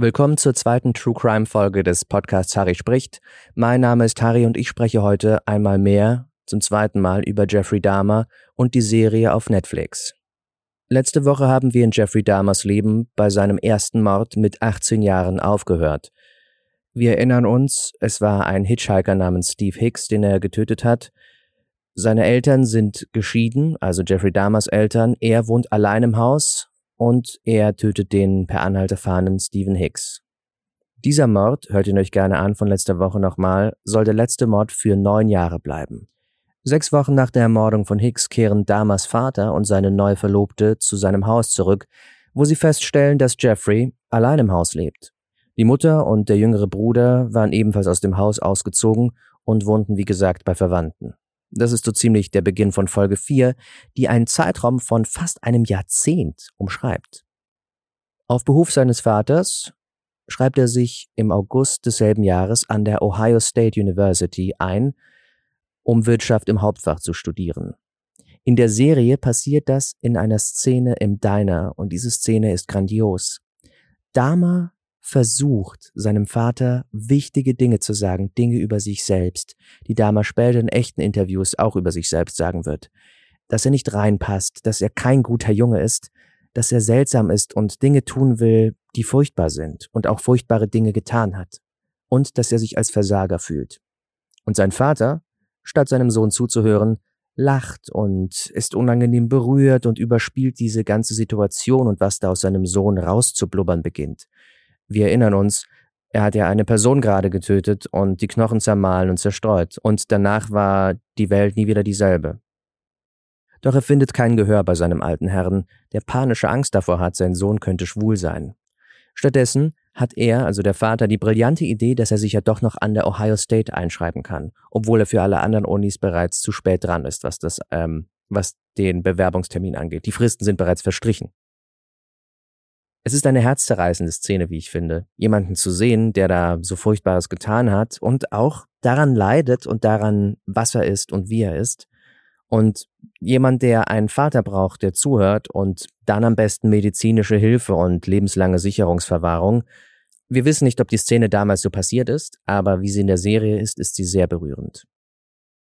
Willkommen zur zweiten True Crime Folge des Podcasts Harry spricht. Mein Name ist Harry und ich spreche heute einmal mehr, zum zweiten Mal über Jeffrey Dahmer und die Serie auf Netflix. Letzte Woche haben wir in Jeffrey Dahmers Leben bei seinem ersten Mord mit 18 Jahren aufgehört. Wir erinnern uns, es war ein Hitchhiker namens Steve Hicks, den er getötet hat. Seine Eltern sind geschieden, also Jeffrey Dahmers Eltern. Er wohnt allein im Haus, und er tötet den per Anhalter fahrenden Stephen Hicks. Dieser Mord, hört ihn euch gerne an von letzter Woche nochmal, soll der letzte Mord für neun Jahre bleiben. Sechs Wochen nach der Ermordung von Hicks kehren Damas Vater und seine neue Verlobte zu seinem Haus zurück, wo sie feststellen, dass Jeffrey allein im Haus lebt. Die Mutter und der jüngere Bruder waren ebenfalls aus dem Haus ausgezogen und wohnten wie gesagt bei Verwandten. Das ist so ziemlich der Beginn von Folge 4, die einen Zeitraum von fast einem Jahrzehnt umschreibt. Auf Behuf seines Vaters schreibt er sich im August desselben Jahres an der Ohio State University ein, um Wirtschaft im Hauptfach zu studieren. In der Serie passiert das in einer Szene im Diner und diese Szene ist grandios. Dama versucht, seinem Vater wichtige Dinge zu sagen, Dinge über sich selbst, die Dama später in echten Interviews auch über sich selbst sagen wird. Dass er nicht reinpasst, dass er kein guter Junge ist, dass er seltsam ist und Dinge tun will, die furchtbar sind und auch furchtbare Dinge getan hat. Und dass er sich als Versager fühlt. Und sein Vater, statt seinem Sohn zuzuhören, lacht und ist unangenehm berührt und überspielt diese ganze Situation und was da aus seinem Sohn rauszublubbern beginnt. Wir erinnern uns, er hat ja eine Person gerade getötet und die Knochen zermahlen und zerstreut, und danach war die Welt nie wieder dieselbe. Doch er findet kein Gehör bei seinem alten Herrn, der panische Angst davor hat, sein Sohn könnte schwul sein. Stattdessen hat er, also der Vater, die brillante Idee, dass er sich ja doch noch an der Ohio State einschreiben kann, obwohl er für alle anderen Unis bereits zu spät dran ist, was das, ähm, was den Bewerbungstermin angeht. Die Fristen sind bereits verstrichen. Es ist eine herzzerreißende Szene, wie ich finde, jemanden zu sehen, der da so Furchtbares getan hat und auch daran leidet und daran, was er ist und wie er ist. Und jemand, der einen Vater braucht, der zuhört und dann am besten medizinische Hilfe und lebenslange Sicherungsverwahrung. Wir wissen nicht, ob die Szene damals so passiert ist, aber wie sie in der Serie ist, ist sie sehr berührend.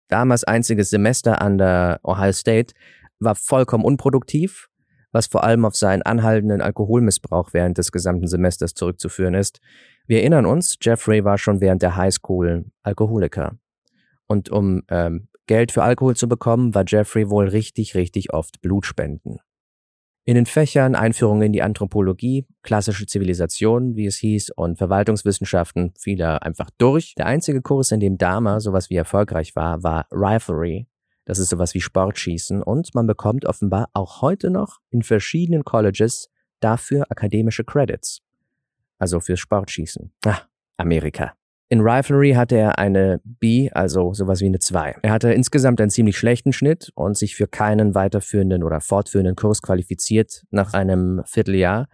Damals einziges Semester an der Ohio State war vollkommen unproduktiv was vor allem auf seinen anhaltenden Alkoholmissbrauch während des gesamten Semesters zurückzuführen ist. Wir erinnern uns, Jeffrey war schon während der Highschool Alkoholiker. Und um ähm, Geld für Alkohol zu bekommen, war Jeffrey wohl richtig, richtig oft Blutspenden. In den Fächern Einführung in die Anthropologie, klassische Zivilisation, wie es hieß, und Verwaltungswissenschaften fiel er einfach durch. Der einzige Kurs, in dem Dama sowas wie erfolgreich war, war Riflery, das ist sowas wie Sportschießen und man bekommt offenbar auch heute noch in verschiedenen Colleges dafür akademische Credits. Also fürs Sportschießen. Ah, Amerika. In Riflery hatte er eine B, also sowas wie eine 2. Er hatte insgesamt einen ziemlich schlechten Schnitt und sich für keinen weiterführenden oder fortführenden Kurs qualifiziert nach einem Vierteljahr.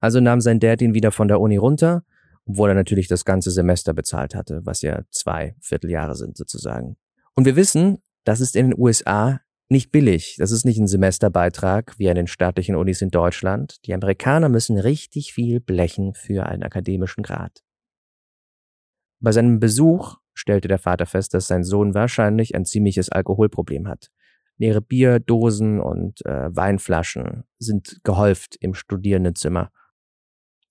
Also nahm sein Dad ihn wieder von der Uni runter, obwohl er natürlich das ganze Semester bezahlt hatte, was ja zwei Vierteljahre sind sozusagen. Und wir wissen, das ist in den USA nicht billig. Das ist nicht ein Semesterbeitrag wie an den staatlichen Unis in Deutschland. Die Amerikaner müssen richtig viel blechen für einen akademischen Grad. Bei seinem Besuch stellte der Vater fest, dass sein Sohn wahrscheinlich ein ziemliches Alkoholproblem hat. Leere Bierdosen und äh, Weinflaschen sind gehäuft im Studierendenzimmer.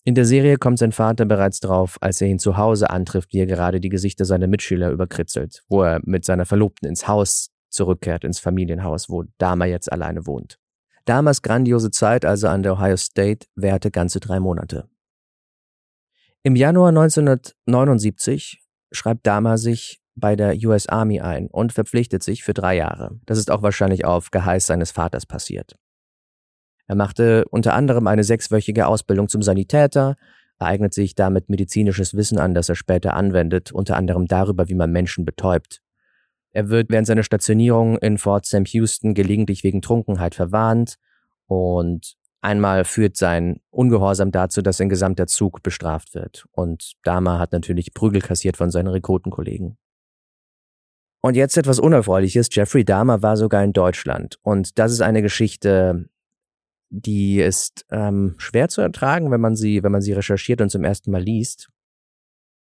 In der Serie kommt sein Vater bereits drauf, als er ihn zu Hause antrifft, wie er gerade die Gesichter seiner Mitschüler überkritzelt, wo er mit seiner Verlobten ins Haus zurückkehrt, ins Familienhaus, wo Dama jetzt alleine wohnt. Damas grandiose Zeit, also an der Ohio State, währte ganze drei Monate. Im Januar 1979 schreibt Dama sich bei der US Army ein und verpflichtet sich für drei Jahre. Das ist auch wahrscheinlich auf Geheiß seines Vaters passiert. Er machte unter anderem eine sechswöchige Ausbildung zum Sanitäter, eignet sich damit medizinisches Wissen an, das er später anwendet, unter anderem darüber, wie man Menschen betäubt. Er wird während seiner Stationierung in Fort Sam Houston gelegentlich wegen Trunkenheit verwarnt und einmal führt sein Ungehorsam dazu, dass ein gesamter Zug bestraft wird. Und Dama hat natürlich Prügel kassiert von seinen Rekrutenkollegen. Und jetzt etwas Unerfreuliches. Jeffrey Dahmer war sogar in Deutschland. Und das ist eine Geschichte, Die ist ähm, schwer zu ertragen, wenn man sie, wenn man sie recherchiert und zum ersten Mal liest.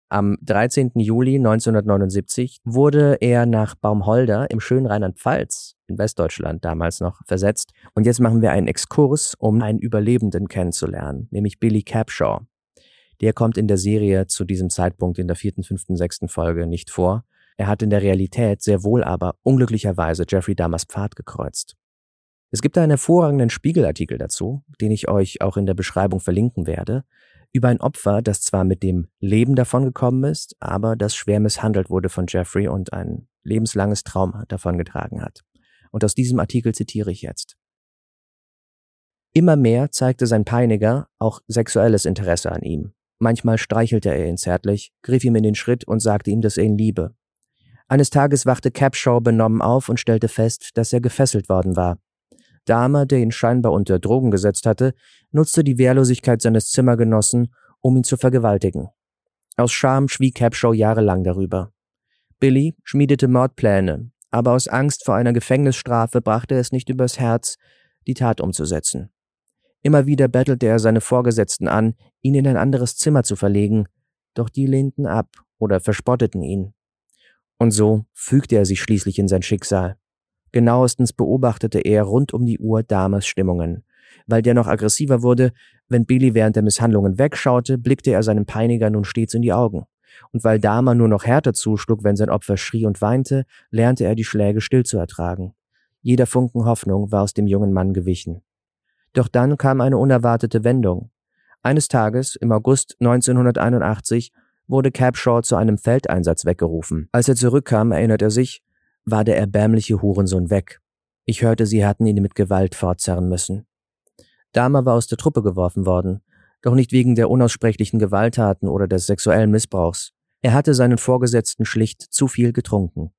Am 13. Juli 1979 wurde er nach Baumholder im schönen Rheinland-Pfalz in Westdeutschland damals noch versetzt. Und jetzt machen wir einen Exkurs, um einen Überlebenden kennenzulernen, nämlich Billy Capshaw. Der kommt in der Serie zu diesem Zeitpunkt in der vierten, fünften, sechsten Folge nicht vor. Er hat in der Realität sehr wohl aber unglücklicherweise Jeffrey Dahmers Pfad gekreuzt. Es gibt einen hervorragenden Spiegelartikel dazu, den ich euch auch in der Beschreibung verlinken werde, über ein Opfer, das zwar mit dem Leben davongekommen ist, aber das schwer misshandelt wurde von Jeffrey und ein lebenslanges Trauma davongetragen hat. Und aus diesem Artikel zitiere ich jetzt. Immer mehr zeigte sein Peiniger auch sexuelles Interesse an ihm. Manchmal streichelte er ihn zärtlich, griff ihm in den Schritt und sagte ihm, dass er ihn liebe. Eines Tages wachte Capshaw benommen auf und stellte fest, dass er gefesselt worden war. Dahmer, der ihn scheinbar unter Drogen gesetzt hatte, nutzte die Wehrlosigkeit seines Zimmergenossen, um ihn zu vergewaltigen. Aus Scham schwieg Capshaw jahrelang darüber. Billy schmiedete Mordpläne, aber aus Angst vor einer Gefängnisstrafe brachte er es nicht übers Herz, die Tat umzusetzen. Immer wieder bettelte er seine Vorgesetzten an, ihn in ein anderes Zimmer zu verlegen, doch die lehnten ab oder verspotteten ihn. Und so fügte er sich schließlich in sein Schicksal. Genauestens beobachtete er rund um die Uhr Dames Stimmungen. Weil der noch aggressiver wurde, wenn Billy während der Misshandlungen wegschaute, blickte er seinem Peiniger nun stets in die Augen. Und weil Dama nur noch härter zuschlug, wenn sein Opfer schrie und weinte, lernte er die Schläge still zu ertragen. Jeder Funken Hoffnung war aus dem jungen Mann gewichen. Doch dann kam eine unerwartete Wendung. Eines Tages, im August 1981, wurde Capshaw zu einem Feldeinsatz weggerufen. Als er zurückkam, erinnert er sich, war der erbärmliche Hurensohn weg. Ich hörte, sie hatten ihn mit Gewalt fortzerren müssen. Dahmer war aus der Truppe geworfen worden, doch nicht wegen der unaussprechlichen Gewalttaten oder des sexuellen Missbrauchs. Er hatte seinen Vorgesetzten schlicht zu viel getrunken.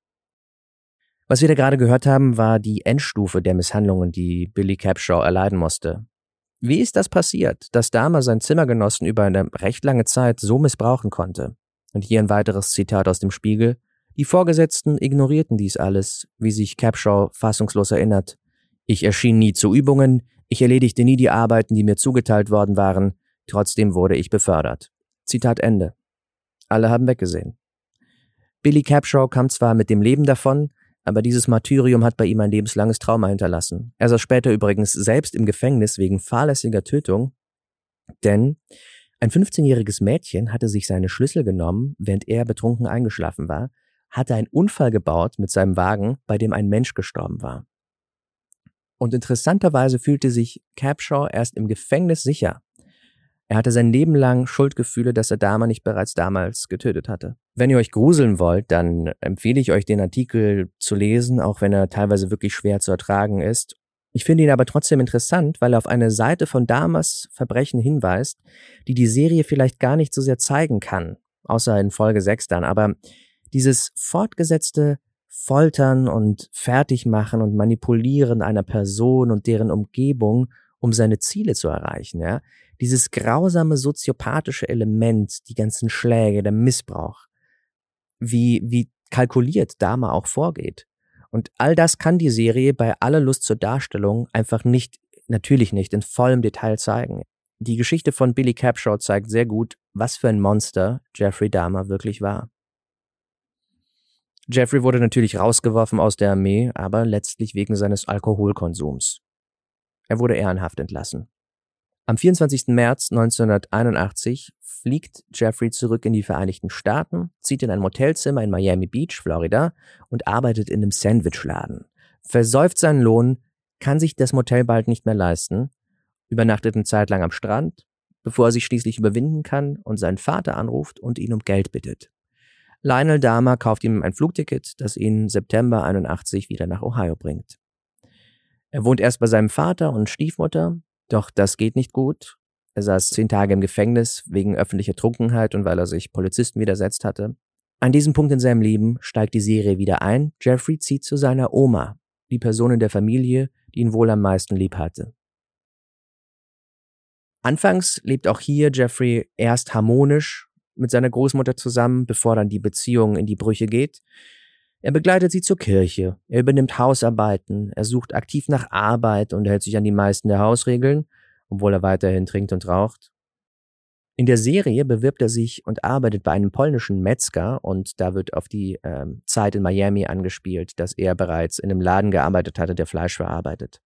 Was wir da gerade gehört haben, war die Endstufe der Misshandlungen, die Billy Capshaw erleiden musste. Wie ist das passiert, dass Dahmer seinen Zimmergenossen über eine recht lange Zeit so missbrauchen konnte? Und hier ein weiteres Zitat aus dem Spiegel. Die Vorgesetzten ignorierten dies alles, wie sich Capshaw fassungslos erinnert. Ich erschien nie zu Übungen, ich erledigte nie die Arbeiten, die mir zugeteilt worden waren, trotzdem wurde ich befördert. Zitat Ende. Alle haben weggesehen. Billy Capshaw kam zwar mit dem Leben davon, aber dieses Martyrium hat bei ihm ein lebenslanges Trauma hinterlassen. Er saß später übrigens selbst im Gefängnis wegen fahrlässiger Tötung, denn ein 15-jähriges Mädchen hatte sich seine Schlüssel genommen, während er betrunken eingeschlafen war, hatte einen Unfall gebaut mit seinem Wagen, bei dem ein Mensch gestorben war. Und interessanterweise fühlte sich Capshaw erst im Gefängnis sicher. Er hatte sein Leben lang Schuldgefühle, dass er Dama nicht bereits damals getötet hatte. Wenn ihr euch gruseln wollt, dann empfehle ich euch den Artikel zu lesen, auch wenn er teilweise wirklich schwer zu ertragen ist. Ich finde ihn aber trotzdem interessant, weil er auf eine Seite von Damas Verbrechen hinweist, die die Serie vielleicht gar nicht so sehr zeigen kann, außer in Folge 6 dann, aber dieses fortgesetzte Foltern und Fertigmachen und Manipulieren einer Person und deren Umgebung, um seine Ziele zu erreichen, ja. Dieses grausame soziopathische Element, die ganzen Schläge, der Missbrauch, wie, wie kalkuliert Dama auch vorgeht. Und all das kann die Serie bei aller Lust zur Darstellung einfach nicht, natürlich nicht, in vollem Detail zeigen. Die Geschichte von Billy Capshaw zeigt sehr gut, was für ein Monster Jeffrey Dahmer wirklich war. Jeffrey wurde natürlich rausgeworfen aus der Armee, aber letztlich wegen seines Alkoholkonsums. Er wurde ehrenhaft entlassen. Am 24. März 1981 fliegt Jeffrey zurück in die Vereinigten Staaten, zieht in ein Motelzimmer in Miami Beach, Florida und arbeitet in einem Sandwichladen. Versäuft seinen Lohn, kann sich das Motel bald nicht mehr leisten, übernachtet eine Zeit lang am Strand, bevor er sich schließlich überwinden kann und seinen Vater anruft und ihn um Geld bittet. Lionel Dahmer kauft ihm ein Flugticket, das ihn September 81 wieder nach Ohio bringt. Er wohnt erst bei seinem Vater und Stiefmutter, doch das geht nicht gut. Er saß zehn Tage im Gefängnis wegen öffentlicher Trunkenheit und weil er sich Polizisten widersetzt hatte. An diesem Punkt in seinem Leben steigt die Serie wieder ein. Jeffrey zieht zu seiner Oma, die Person in der Familie, die ihn wohl am meisten lieb hatte. Anfangs lebt auch hier Jeffrey erst harmonisch mit seiner Großmutter zusammen, bevor dann die Beziehung in die Brüche geht. Er begleitet sie zur Kirche, er übernimmt Hausarbeiten, er sucht aktiv nach Arbeit und hält sich an die meisten der Hausregeln, obwohl er weiterhin trinkt und raucht. In der Serie bewirbt er sich und arbeitet bei einem polnischen Metzger und da wird auf die äh, Zeit in Miami angespielt, dass er bereits in einem Laden gearbeitet hatte, der Fleisch verarbeitet.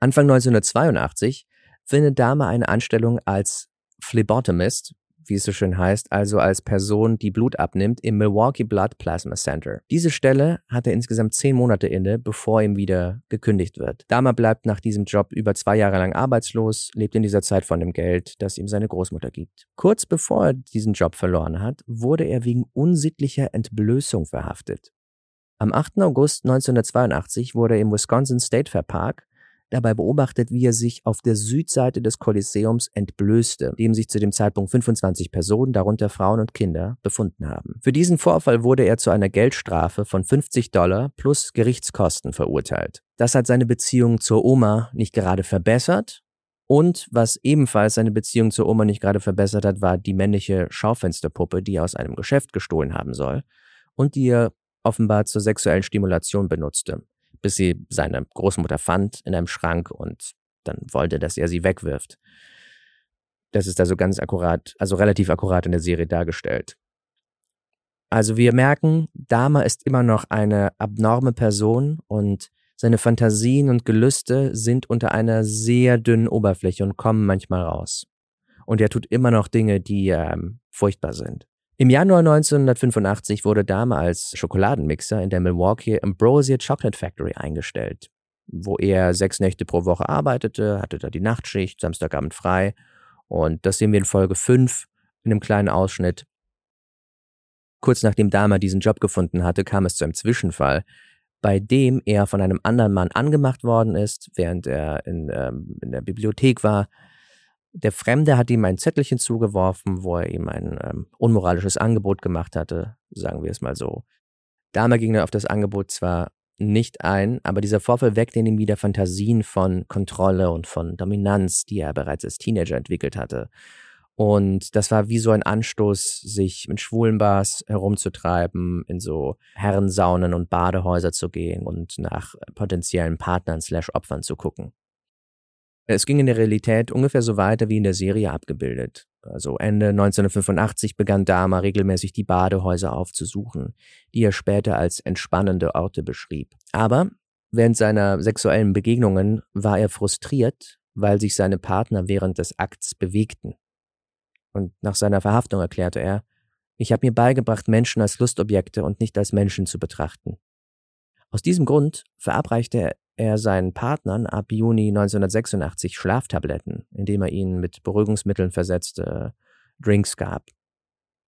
Anfang 1982 findet Dahmer eine Anstellung als Phlebotomist, wie es so schön heißt, also als Person, die Blut abnimmt, im Milwaukee Blood Plasma Center. Diese Stelle hat er insgesamt zehn Monate inne, bevor ihm wieder gekündigt wird. Dahmer bleibt nach diesem Job über zwei Jahre lang arbeitslos, lebt in dieser Zeit von dem Geld, das ihm seine Großmutter gibt. Kurz bevor er diesen Job verloren hat, wurde er wegen unsittlicher Entblößung verhaftet. Am 8. August 1982 wurde er im Wisconsin State Fair Park dabei beobachtet, wie er sich auf der Südseite des Kolosseums entblößte, dem sich zu dem Zeitpunkt 25 Personen, darunter Frauen und Kinder, befunden haben. Für diesen Vorfall wurde er zu einer Geldstrafe von 50 Dollar plus Gerichtskosten verurteilt. Das hat seine Beziehung zur Oma nicht gerade verbessert, und was ebenfalls seine Beziehung zur Oma nicht gerade verbessert hat, war die männliche Schaufensterpuppe, die er aus einem Geschäft gestohlen haben soll und die er offenbar zur sexuellen Stimulation benutzte bis sie seine Großmutter fand in einem Schrank und dann wollte, dass er sie wegwirft. Das ist also ganz akkurat, also relativ akkurat in der Serie dargestellt. Also wir merken, Dama ist immer noch eine abnorme Person und seine Fantasien und Gelüste sind unter einer sehr dünnen Oberfläche und kommen manchmal raus. Und er tut immer noch Dinge, die ähm, furchtbar sind. Im Januar 1985 wurde Dahme als Schokoladenmixer in der Milwaukee Ambrosia Chocolate Factory eingestellt, wo er sechs Nächte pro Woche arbeitete, hatte da die Nachtschicht, Samstagabend frei. Und das sehen wir in Folge 5 in einem kleinen Ausschnitt. Kurz nachdem Dahmer diesen Job gefunden hatte, kam es zu einem Zwischenfall, bei dem er von einem anderen Mann angemacht worden ist, während er in, ähm, in der Bibliothek war. Der Fremde hat ihm ein Zettelchen zugeworfen, wo er ihm ein ähm, unmoralisches Angebot gemacht hatte, sagen wir es mal so. Dahmer ging dann auf das Angebot zwar nicht ein, aber dieser Vorfall weckte in ihm wieder Fantasien von Kontrolle und von Dominanz, die er bereits als Teenager entwickelt hatte. Und das war wie so ein Anstoß, sich in schwulen Bars herumzutreiben, in so Herrensaunen und Badehäuser zu gehen und nach potenziellen Partnern slash Opfern zu gucken. Es ging in der Realität ungefähr so weiter wie in der Serie abgebildet. Also Ende 1985 begann Dahmer regelmäßig die Badehäuser aufzusuchen, die er später als entspannende Orte beschrieb. Aber während seiner sexuellen Begegnungen war er frustriert, weil sich seine Partner während des Akts bewegten. Und nach seiner Verhaftung erklärte er, ich habe mir beigebracht, Menschen als Lustobjekte und nicht als Menschen zu betrachten. Aus diesem Grund verabreichte er er seinen Partnern ab Juni 1986 Schlaftabletten, indem er ihnen mit Beruhigungsmitteln versetzte Drinks gab.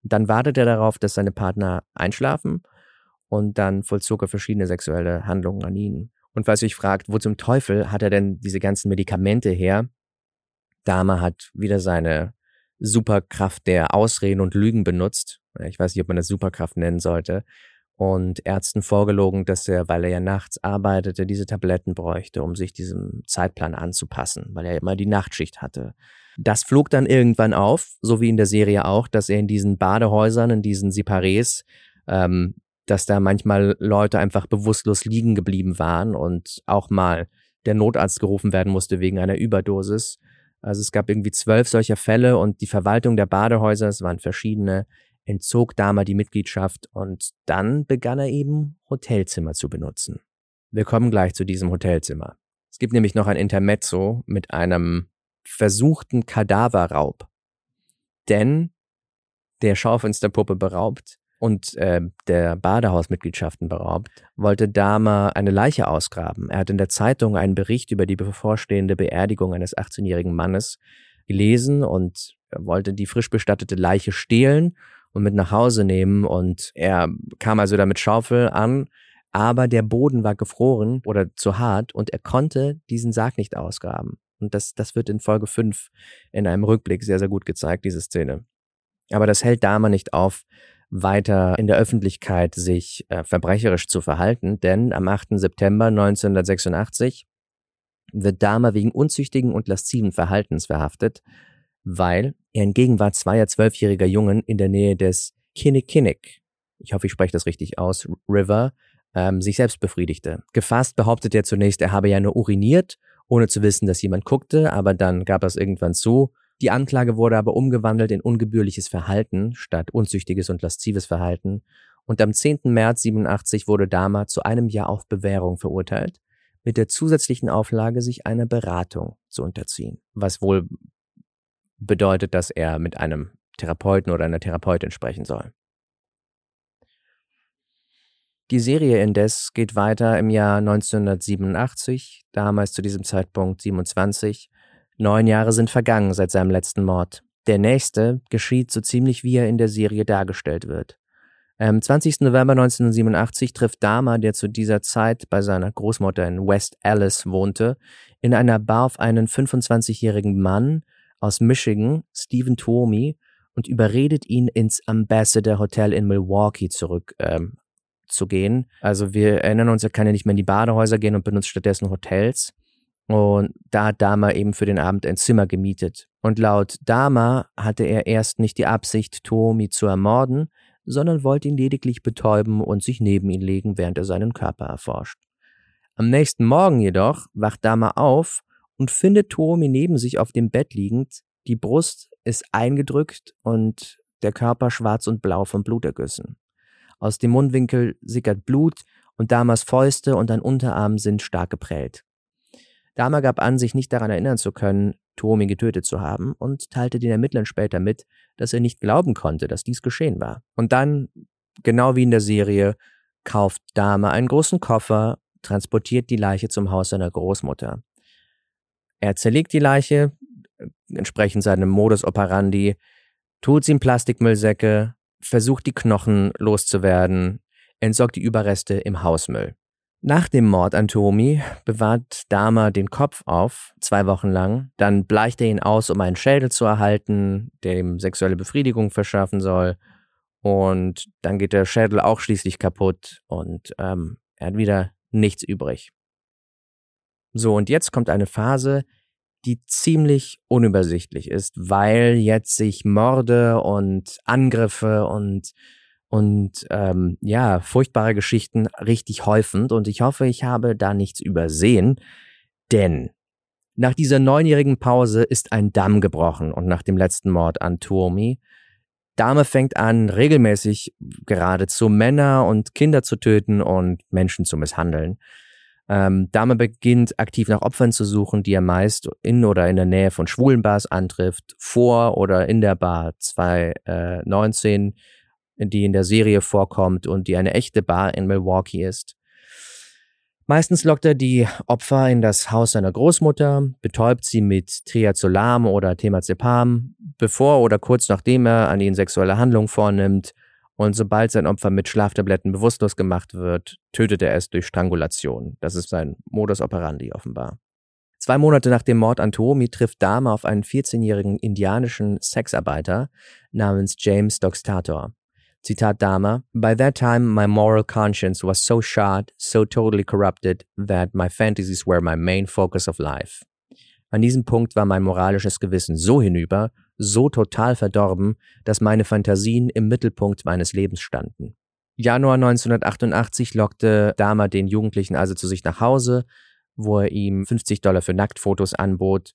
Dann wartete er darauf, dass seine Partner einschlafen und dann vollzog er verschiedene sexuelle Handlungen an ihnen. Und falls ihr euch fragt, wo zum Teufel hat er denn diese ganzen Medikamente her? Dahmer hat wieder seine Superkraft der Ausreden und Lügen benutzt. Ich weiß nicht, ob man das Superkraft nennen sollte und Ärzten vorgelogen, dass er, weil er ja nachts arbeitete, diese Tabletten bräuchte, um sich diesem Zeitplan anzupassen, weil er immer die Nachtschicht hatte. Das flog dann irgendwann auf, so wie in der Serie auch, dass er in diesen Badehäusern, in diesen Separés, ähm, dass da manchmal Leute einfach bewusstlos liegen geblieben waren und auch mal der Notarzt gerufen werden musste wegen einer Überdosis. Also es gab irgendwie zwölf solcher Fälle und die Verwaltung der Badehäuser, es waren verschiedene, entzog Dahmer die Mitgliedschaft und dann begann er eben Hotelzimmer zu benutzen. Wir kommen gleich zu diesem Hotelzimmer. Es gibt nämlich noch ein Intermezzo mit einem versuchten Kadaverraub. Denn der Schaufensterpuppe beraubt und äh, der Badehausmitgliedschaften beraubt, wollte Dahmer eine Leiche ausgraben. Er hat in der Zeitung einen Bericht über die bevorstehende Beerdigung eines 18-jährigen Mannes gelesen und wollte die frisch bestattete Leiche stehlen und mit nach Hause nehmen. Und er kam also da mit Schaufel an, aber der Boden war gefroren oder zu hart und er konnte diesen Sarg nicht ausgraben. Und das, das wird in Folge 5 in einem Rückblick sehr, sehr gut gezeigt, diese Szene. Aber das hält Dahmer nicht auf, weiter in der Öffentlichkeit sich äh, verbrecherisch zu verhalten, denn am 8. September 1986 wird Dahmer wegen unzüchtigen und lasziven Verhaltens verhaftet weil er in Gegenwart zweier zwölfjähriger Jungen in der Nähe des Kinnikinnick, ich hoffe, ich spreche das richtig aus, River, ähm, sich selbst befriedigte. Gefasst behauptet er zunächst, er habe ja nur uriniert, ohne zu wissen, dass jemand guckte, aber dann gab er es irgendwann zu. Die Anklage wurde aber umgewandelt in ungebührliches Verhalten statt unzüchtiges und laszives Verhalten. Und am 10. März 87 wurde Dahmer zu einem Jahr auf Bewährung verurteilt, mit der zusätzlichen Auflage, sich einer Beratung zu unterziehen. Was wohl bedeutet, dass er mit einem Therapeuten oder einer Therapeutin sprechen soll. Die Serie indes geht weiter im Jahr 1987, damals zu diesem Zeitpunkt 27. Neun Jahre sind vergangen seit seinem letzten Mord. Der nächste geschieht so ziemlich wie er in der Serie dargestellt wird. Am 20. November 1987 trifft Dahmer, der zu dieser Zeit bei seiner Großmutter in West Alice wohnte, in einer Bar auf einen 25-jährigen Mann aus Michigan, Stephen Tuomi, und überredet ihn ins Ambassador Hotel in Milwaukee zurück ähm, zu gehen. Also wir erinnern uns, er kann ja nicht mehr in die Badehäuser gehen und benutzt stattdessen Hotels. Und da hat Dama eben für den Abend ein Zimmer gemietet. Und laut Dama hatte er erst nicht die Absicht, Tomi zu ermorden, sondern wollte ihn lediglich betäuben und sich neben ihn legen, während er seinen Körper erforscht. Am nächsten Morgen jedoch wacht Dama auf und findet Tomi neben sich auf dem Bett liegend. Die Brust ist eingedrückt und der Körper schwarz und blau vom Blutergüssen. Aus dem Mundwinkel sickert Blut und Damas Fäuste und ein Unterarm sind stark geprellt. Dama gab an, sich nicht daran erinnern zu können, Tomi getötet zu haben und teilte den Ermittlern später mit, dass er nicht glauben konnte, dass dies geschehen war. Und dann, genau wie in der Serie, kauft Dama einen großen Koffer, transportiert die Leiche zum Haus seiner Großmutter. Er zerlegt die Leiche, entsprechend seinem Modus operandi, tut sie in Plastikmüllsäcke, versucht die Knochen loszuwerden, entsorgt die Überreste im Hausmüll. Nach dem Mord an Tomi bewahrt Dahmer den Kopf auf, zwei Wochen lang. Dann bleicht er ihn aus, um einen Schädel zu erhalten, der ihm sexuelle Befriedigung verschaffen soll. Und dann geht der Schädel auch schließlich kaputt und ähm, er hat wieder nichts übrig. So, und jetzt kommt eine Phase, die ziemlich unübersichtlich ist, weil jetzt sich Morde und Angriffe und und ähm, ja, furchtbare Geschichten richtig häufend und ich hoffe, ich habe da nichts übersehen, denn nach dieser neunjährigen Pause ist ein Damm gebrochen und nach dem letzten Mord an Tuomi Dame fängt an, regelmäßig geradezu Männer und Kinder zu töten und Menschen zu misshandeln. Ähm, Dame beginnt aktiv nach Opfern zu suchen, die er meist in oder in der Nähe von schwulen Bars antrifft, vor oder in der Bar 219, äh, die in der Serie vorkommt und die eine echte Bar in Milwaukee ist. Meistens lockt er die Opfer in das Haus seiner Großmutter, betäubt sie mit Triazolam oder Temazepam, bevor oder kurz nachdem er an ihnen sexuelle Handlungen vornimmt und sobald sein Opfer mit Schlaftabletten bewusstlos gemacht wird, tötet er es durch Strangulation. Das ist sein Modus operandi offenbar. Zwei Monate nach dem Mord an Toomi trifft Dahmer auf einen 14-jährigen indianischen Sexarbeiter namens James Doxtator. Zitat Dahmer, By that time my moral conscience was so shot, so totally corrupted, that my fantasies were my main focus of life. An diesem Punkt war mein moralisches Gewissen so hinüber, so total verdorben, dass meine Fantasien im Mittelpunkt meines Lebens standen. Januar 1988 lockte Dahmer den Jugendlichen also zu sich nach Hause, wo er ihm 50 Dollar für Nacktfotos anbot.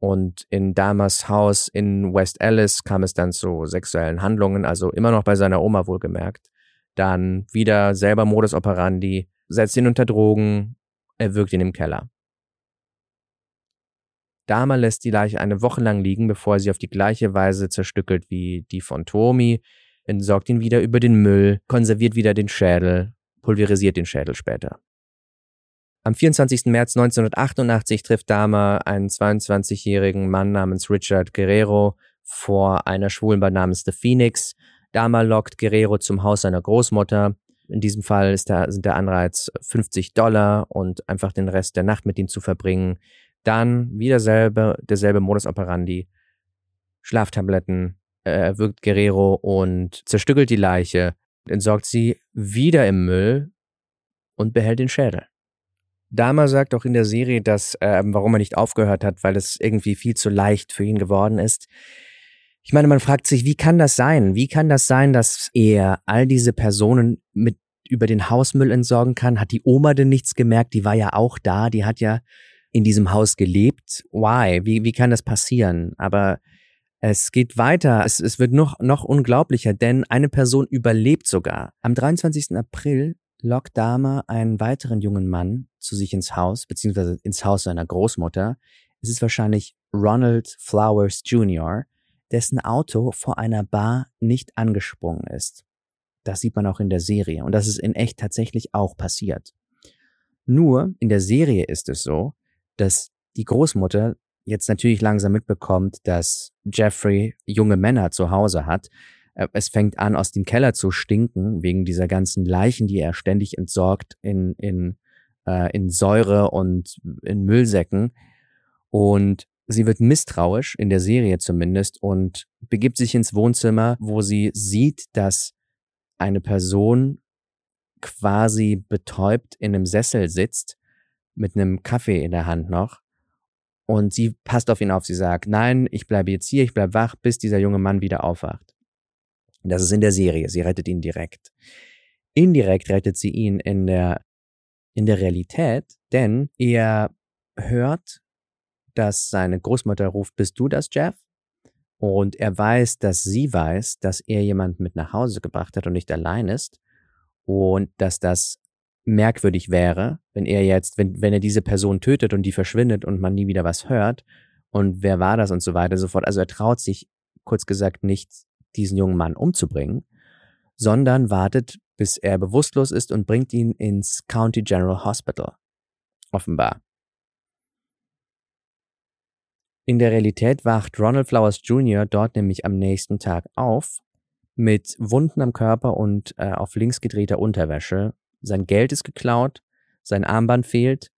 Und in Dahmers Haus in West Alice kam es dann zu sexuellen Handlungen, also immer noch bei seiner Oma wohlgemerkt. Dann wieder selber Modus operandi, setzt ihn unter Drogen, er wirkt ihn im Keller. Dahmer lässt die Leiche eine Woche lang liegen, bevor sie auf die gleiche Weise zerstückelt wie die von Tomi, entsorgt ihn wieder über den Müll, konserviert wieder den Schädel, pulverisiert den Schädel später. Am 24. März 1988 trifft Dahmer einen 22-jährigen Mann namens Richard Guerrero vor einer Schwulenbar namens The Phoenix. Dahmer lockt Guerrero zum Haus seiner Großmutter. In diesem Fall ist der, sind der Anreiz 50 Dollar und einfach den Rest der Nacht mit ihm zu verbringen. Dann wieder selbe, derselbe Modus operandi. Schlaftabletten, äh, wirkt Guerrero und zerstückelt die Leiche, entsorgt sie wieder im Müll und behält den Schädel. Dama sagt auch in der Serie, dass, äh, warum er nicht aufgehört hat, weil es irgendwie viel zu leicht für ihn geworden ist. Ich meine, man fragt sich, wie kann das sein? Wie kann das sein, dass er all diese Personen mit über den Hausmüll entsorgen kann? Hat die Oma denn nichts gemerkt? Die war ja auch da, die hat ja in diesem Haus gelebt. Why? Wie, wie kann das passieren? Aber es geht weiter. Es, es wird noch, noch unglaublicher, denn eine Person überlebt sogar. Am 23. April lockt Dahmer einen weiteren jungen Mann zu sich ins Haus, beziehungsweise ins Haus seiner Großmutter. Es ist wahrscheinlich Ronald Flowers Jr., dessen Auto vor einer Bar nicht angesprungen ist. Das sieht man auch in der Serie und das ist in echt tatsächlich auch passiert. Nur in der Serie ist es so, dass die Großmutter jetzt natürlich langsam mitbekommt, dass Jeffrey junge Männer zu Hause hat. Äh, es fängt an, aus dem Keller zu stinken, wegen dieser ganzen Leichen, die er ständig entsorgt in, in, äh, in Säure und in Müllsäcken. Und sie wird misstrauisch, in der Serie zumindest, und begibt sich ins Wohnzimmer, wo sie sieht, dass eine Person quasi betäubt in einem Sessel sitzt, mit einem Kaffee in der Hand noch und sie passt auf ihn auf. Sie sagt, nein, ich bleibe jetzt hier, ich bleibe wach, bis dieser junge Mann wieder aufwacht. Das ist in der Serie. Sie rettet ihn direkt. Indirekt rettet sie ihn in der, in der Realität, denn er hört, dass seine Großmutter ruft, bist du das, Jeff? Und er weiß, dass sie weiß, dass er jemand mit nach Hause gebracht hat und nicht allein ist. Und dass das merkwürdig wäre, wenn er jetzt, wenn, wenn er diese Person tötet und die verschwindet und man nie wieder was hört und wer war das und so weiter und so fort. Also er traut sich, kurz gesagt, nicht, diesen jungen Mann umzubringen, sondern wartet, bis er bewusstlos ist und bringt ihn ins County General Hospital. Offenbar. In der Realität wacht Ronald Flowers Jr. dort nämlich am nächsten Tag auf mit Wunden am Körper und äh, auf links gedrehter Unterwäsche sein Geld ist geklaut, sein Armband fehlt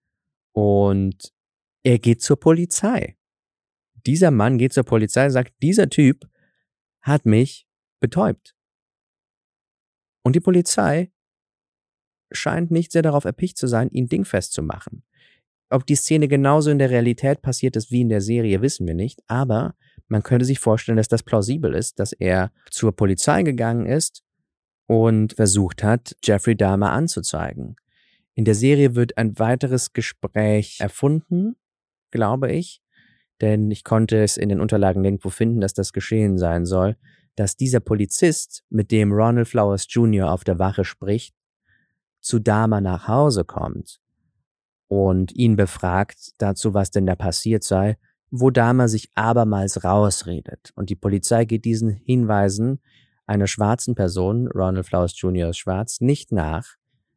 und er geht zur Polizei. Dieser Mann geht zur Polizei und sagt, dieser Typ hat mich betäubt. Und die Polizei scheint nicht sehr darauf erpicht zu sein, ihn dingfest zu machen. Ob die Szene genauso in der Realität passiert ist wie in der Serie, wissen wir nicht, aber man könnte sich vorstellen, dass das plausibel ist, dass er zur Polizei gegangen ist und versucht hat, Jeffrey Dahmer anzuzeigen. In der Serie wird ein weiteres Gespräch erfunden, glaube ich, denn ich konnte es in den Unterlagen nirgendwo finden, dass das geschehen sein soll, dass dieser Polizist, mit dem Ronald Flowers Jr. auf der Wache spricht, zu Dahmer nach Hause kommt und ihn befragt dazu, was denn da passiert sei, wo Dahmer sich abermals rausredet. Und die Polizei geht diesen Hinweisen einer schwarzen Person, Ronald Flowers Jr. schwarz, nicht nach,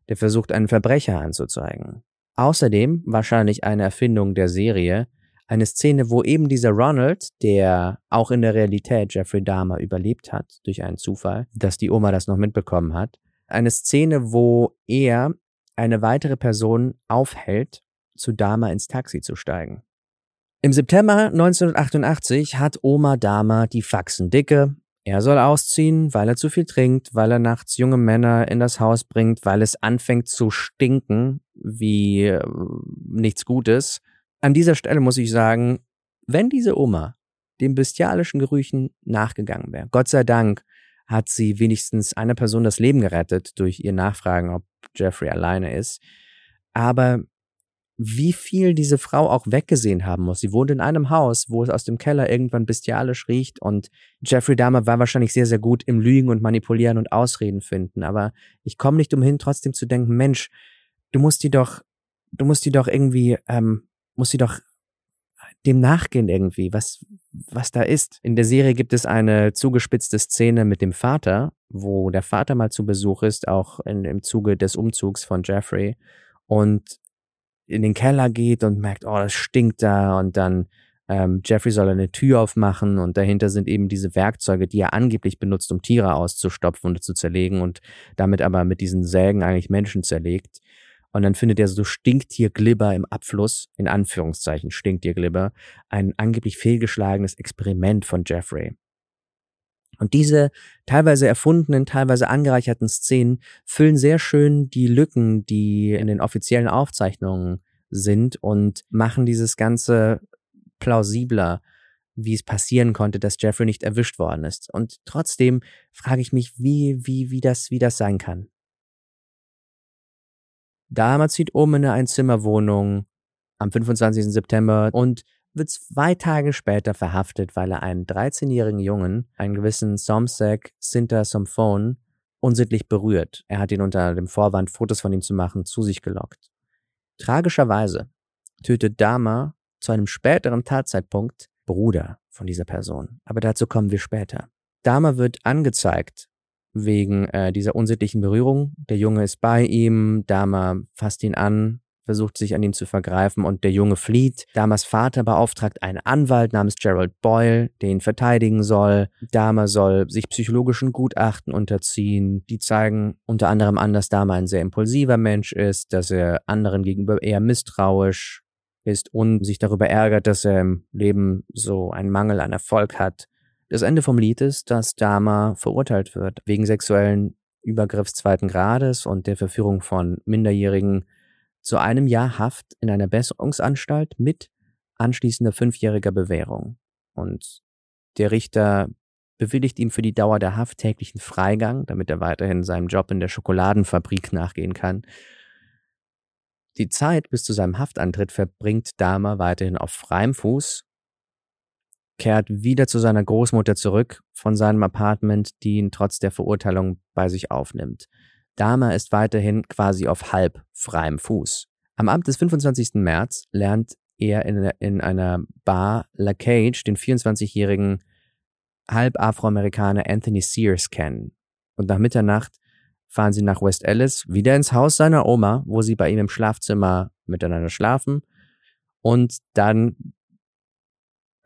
der versucht, einen Verbrecher anzuzeigen. Außerdem, wahrscheinlich eine Erfindung der Serie, eine Szene, wo eben dieser Ronald, der auch in der Realität Jeffrey Dahmer überlebt hat, durch einen Zufall, dass die Oma das noch mitbekommen hat, eine Szene, wo er eine weitere Person aufhält, zu Dahmer ins Taxi zu steigen. Im September 1988 hat Oma Dahmer die Faxen dicke, er soll ausziehen, weil er zu viel trinkt, weil er nachts junge Männer in das Haus bringt, weil es anfängt zu stinken wie äh, nichts Gutes. An dieser Stelle muss ich sagen, wenn diese Oma den bestialischen Gerüchen nachgegangen wäre, Gott sei Dank hat sie wenigstens einer Person das Leben gerettet durch ihr Nachfragen, ob Jeffrey alleine ist. Aber wie viel diese Frau auch weggesehen haben muss. Sie wohnt in einem Haus, wo es aus dem Keller irgendwann bestialisch riecht und Jeffrey Dahmer war wahrscheinlich sehr, sehr gut im Lügen und Manipulieren und Ausreden finden. Aber ich komme nicht umhin, trotzdem zu denken, Mensch, du musst die doch, du musst die doch irgendwie, ähm, musst die doch dem nachgehen irgendwie, was, was da ist. In der Serie gibt es eine zugespitzte Szene mit dem Vater, wo der Vater mal zu Besuch ist, auch in, im Zuge des Umzugs von Jeffrey. Und in den Keller geht und merkt, oh, das stinkt da und dann ähm, Jeffrey soll eine Tür aufmachen und dahinter sind eben diese Werkzeuge, die er angeblich benutzt, um Tiere auszustopfen und zu zerlegen und damit aber mit diesen Sägen eigentlich Menschen zerlegt. Und dann findet er so Stinktierglibber im Abfluss, in Anführungszeichen Stinktierglibber, ein angeblich fehlgeschlagenes Experiment von Jeffrey. Und diese teilweise erfundenen, teilweise angereicherten Szenen füllen sehr schön die Lücken, die in den offiziellen Aufzeichnungen sind und machen dieses Ganze plausibler. wie es passieren konnte, dass Jeffrey nicht erwischt worden ist. Und trotzdem frage ich mich, wie, wie, wie das, wie das sein kann. Dama zieht um in eine Einzimmerwohnung am 25. September und wird zwei Tage später verhaftet, weil er einen 13-jährigen Jungen, einen gewissen Somsek Sinta Somphone, unsittlich berührt. Er hat ihn unter dem Vorwand, Fotos von ihm zu machen, zu sich gelockt. Tragischerweise tötet Dama zu einem späteren Tatzeitpunkt Bruder von dieser Person. Aber dazu kommen wir später. Dama wird angezeigt wegen äh, dieser unsittlichen Berührung. Der Junge ist bei ihm, Dama fasst ihn an, versucht sich an ihm zu vergreifen und der Junge flieht. Damas Vater beauftragt einen Anwalt namens Gerald Boyle, der ihn verteidigen soll. Dama soll sich psychologischen Gutachten unterziehen. Die zeigen unter anderem an, dass Dama ein sehr impulsiver Mensch ist, dass er anderen gegenüber eher misstrauisch ist und sich darüber ärgert, dass er im Leben so einen Mangel an Erfolg hat. Das Ende vom Lied ist, dass Dama verurteilt wird wegen sexuellen Übergriffs zweiten Grades und der Verführung von Minderjährigen zu einem Jahr Haft in einer Besserungsanstalt mit anschließender fünfjähriger Bewährung. Und der Richter bewilligt ihm für die Dauer der Haft täglichen Freigang, damit er weiterhin seinem Job in der Schokoladenfabrik nachgehen kann. Die Zeit bis zu seinem Haftantritt verbringt Dahmer weiterhin auf freiem Fuß, kehrt wieder zu seiner Großmutter zurück von seinem Apartment, die ihn trotz der Verurteilung bei sich aufnimmt. Dahmer ist weiterhin quasi auf halb freiem Fuß. Am Abend des 25. März lernt er in, in einer Bar La Cage den 24-jährigen halb Afroamerikaner Anthony Sears kennen. Und nach Mitternacht fahren sie nach West Ellis, wieder ins Haus seiner Oma, wo sie bei ihm im Schlafzimmer miteinander schlafen. Und dann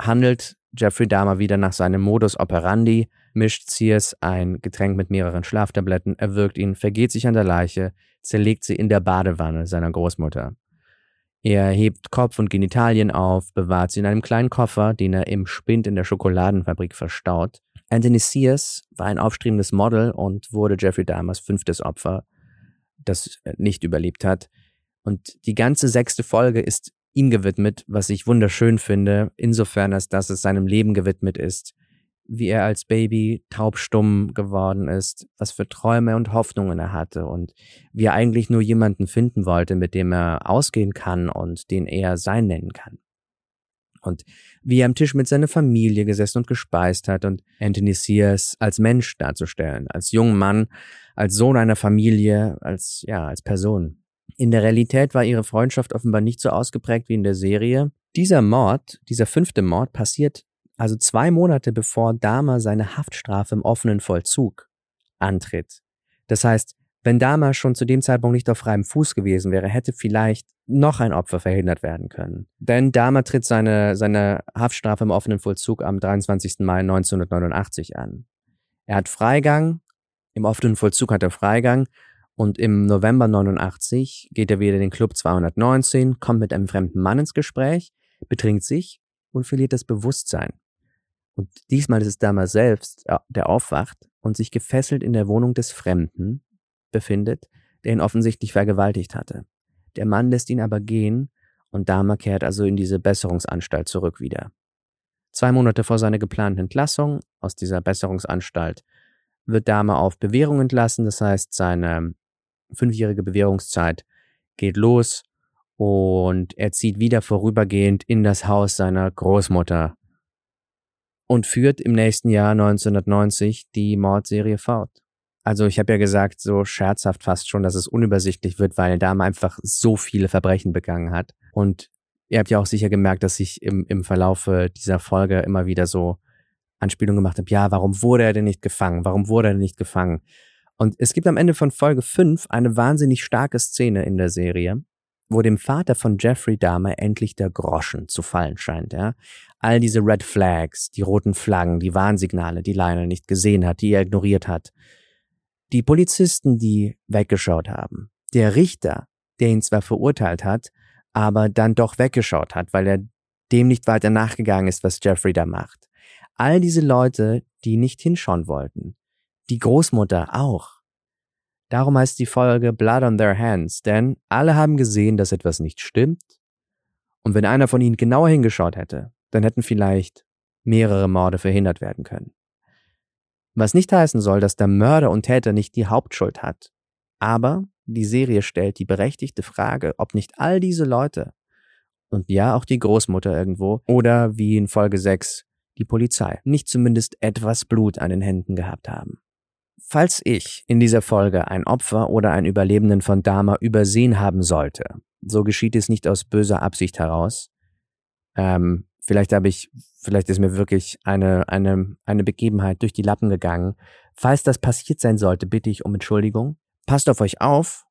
handelt Jeffrey Dahmer wieder nach seinem Modus operandi, mischt Sears ein Getränk mit mehreren Schlaftabletten, erwürgt ihn, vergeht sich an der Leiche, zerlegt sie in der Badewanne seiner Großmutter. Er hebt Kopf und Genitalien auf, bewahrt sie in einem kleinen Koffer, den er im Spind in der Schokoladenfabrik verstaut. Anthony Sears war ein aufstrebendes Model und wurde Jeffrey Dahmers fünftes Opfer, das nicht überlebt hat. Und die ganze sechste Folge ist ihm gewidmet, was ich wunderschön finde, insofern als dass es seinem Leben gewidmet ist, wie er als Baby taubstumm geworden ist, was für Träume und Hoffnungen er hatte und wie er eigentlich nur jemanden finden wollte, mit dem er ausgehen kann und den er sein nennen kann und wie er am Tisch mit seiner Familie gesessen und gespeist hat und Anthony Sears als Mensch darzustellen, als jungen Mann, als Sohn einer Familie, als, ja, als Person. In der Realität war ihre Freundschaft offenbar nicht so ausgeprägt wie in der Serie. Dieser Mord, dieser fünfte Mord passiert also zwei Monate bevor Dahmer seine Haftstrafe im offenen Vollzug antritt. Das heißt, wenn Dahmer schon zu dem Zeitpunkt nicht auf freiem Fuß gewesen wäre, hätte vielleicht noch ein Opfer verhindert werden können. Denn Dahmer tritt seine, seine Haftstrafe im offenen Vollzug am 23. Mai 1989 an. Er hat Freigang, im offenen Vollzug hat er Freigang und im November 89 geht er wieder in den Club 219, kommt mit einem fremden Mann ins Gespräch, betrinkt sich und verliert das Bewusstsein. Und diesmal ist es Dahmer selbst, der aufwacht und sich gefesselt in der Wohnung des Fremden befindet, der ihn offensichtlich vergewaltigt hatte. Der Mann lässt ihn aber gehen und Dahmer kehrt also in diese Besserungsanstalt zurück wieder. Zwei Monate vor seiner geplanten Entlassung aus dieser Besserungsanstalt wird Dahmer auf Bewährung entlassen, das heißt seine fünfjährige Bewährungszeit geht los und er zieht wieder vorübergehend in das Haus seiner Großmutter und führt im nächsten Jahr 1990 die Mordserie fort. Also ich habe ja gesagt, so scherzhaft fast schon, dass es unübersichtlich wird, weil Dame einfach so viele Verbrechen begangen hat. Und ihr habt ja auch sicher gemerkt, dass ich im, im Verlaufe dieser Folge immer wieder so Anspielungen gemacht habe, ja, warum wurde er denn nicht gefangen? Warum wurde er denn nicht gefangen? Und es gibt am Ende von Folge 5 eine wahnsinnig starke Szene in der Serie, wo dem Vater von Jeffrey Dahmer endlich der Groschen zu fallen scheint, ja. All diese Red Flags, die roten Flaggen, die Warnsignale, die Lionel nicht gesehen hat, die er ignoriert hat, die Polizisten, die weggeschaut haben. Der Richter, der ihn zwar verurteilt hat, aber dann doch weggeschaut hat, weil er dem nicht weiter nachgegangen ist, was Jeffrey da macht. All diese Leute, die nicht hinschauen wollten. Die Großmutter auch. Darum heißt die Folge Blood on Their Hands, denn alle haben gesehen, dass etwas nicht stimmt. Und wenn einer von ihnen genauer hingeschaut hätte, dann hätten vielleicht mehrere Morde verhindert werden können. Was nicht heißen soll, dass der Mörder und Täter nicht die Hauptschuld hat. Aber die Serie stellt die berechtigte Frage, ob nicht all diese Leute und ja auch die Großmutter irgendwo oder wie in Folge 6 die Polizei nicht zumindest etwas Blut an den Händen gehabt haben. Falls ich in dieser Folge ein Opfer oder einen Überlebenden von Dama übersehen haben sollte, so geschieht es nicht aus böser Absicht heraus. Ähm, vielleicht habe ich, vielleicht ist mir wirklich eine, eine, eine Begebenheit durch die Lappen gegangen. Falls das passiert sein sollte, bitte ich um Entschuldigung. Passt auf euch auf.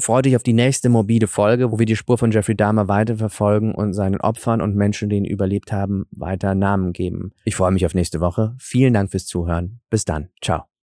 Freut dich auf die nächste morbide Folge, wo wir die Spur von Jeffrey Dahmer weiterverfolgen und seinen Opfern und Menschen, die ihn überlebt haben, weiter Namen geben. Ich freue mich auf nächste Woche. Vielen Dank fürs Zuhören. Bis dann. Ciao.